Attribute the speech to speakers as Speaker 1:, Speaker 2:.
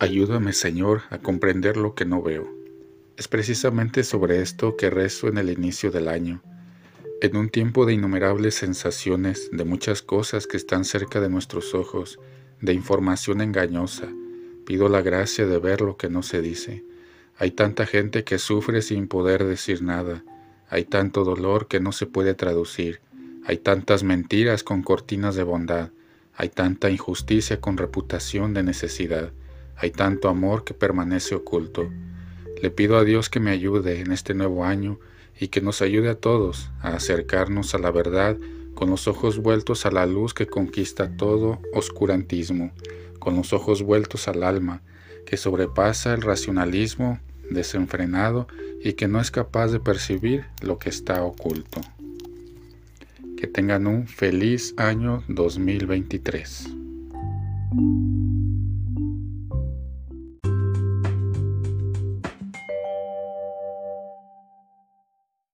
Speaker 1: Ayúdame, Señor, a comprender lo que no veo. Es precisamente sobre esto que rezo en el inicio del año. En un tiempo de innumerables sensaciones, de muchas cosas que están cerca de nuestros ojos, de información engañosa, pido la gracia de ver lo que no se dice. Hay tanta gente que sufre sin poder decir nada. Hay tanto dolor que no se puede traducir. Hay tantas mentiras con cortinas de bondad. Hay tanta injusticia con reputación de necesidad. Hay tanto amor que permanece oculto. Le pido a Dios que me ayude en este nuevo año y que nos ayude a todos a acercarnos a la verdad con los ojos vueltos a la luz que conquista todo oscurantismo, con los ojos vueltos al alma, que sobrepasa el racionalismo desenfrenado y que no es capaz de percibir lo que está oculto. Que tengan un feliz año 2023.